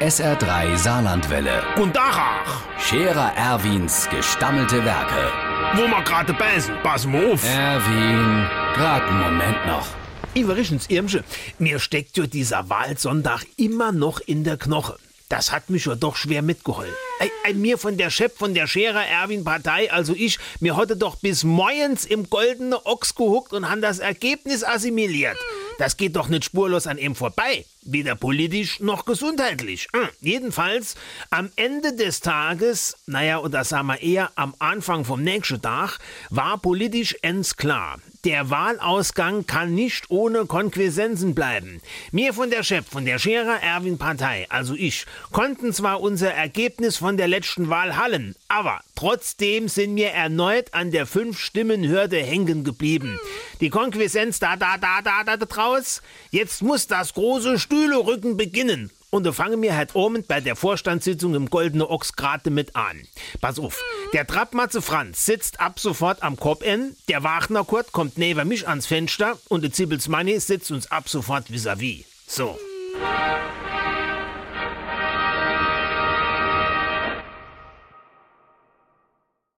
SR3 Saarlandwelle. Und Dachach, Scherer Erwins gestammelte Werke. wo wir gerade beißen, pass mal auf. Erwin, grad einen Moment noch. Iverichens Irmsche, mir steckt ja dieser Wahlsonntag immer noch in der Knoche. Das hat mich ja doch schwer mitgeholt. Ei, ei, mir von der Chef von der Scherer Erwin Partei, also ich, mir hatte doch bis morgens im goldene Ochs gehuckt und han das Ergebnis assimiliert. Das geht doch nicht spurlos an ihm vorbei. Weder politisch noch gesundheitlich. Hm, Jedenfalls, am Ende des Tages, naja, oder sagen wir eher am Anfang vom nächsten Tag, war politisch ends klar. Der Wahlausgang kann nicht ohne Konquisenzen bleiben. Mir von der Chef von der Scherer Erwin Partei, also ich, konnten zwar unser Ergebnis von der letzten Wahl hallen, aber trotzdem sind wir erneut an der Fünf-Stimmen-Hürde hängen geblieben. Die Konquisenz da, da, da, da, da, da draus. Jetzt muss das große Stühlerücken beginnen. Und da fangen wir halt Abend bei der Vorstandssitzung im Goldene Ochs gerade mit an. Pass auf, der Trappmatze Franz sitzt ab sofort am Kopf-N, der Wagner Kurt kommt neben mich ans Fenster und der Zibbels Manni sitzt uns ab sofort vis-à-vis. So.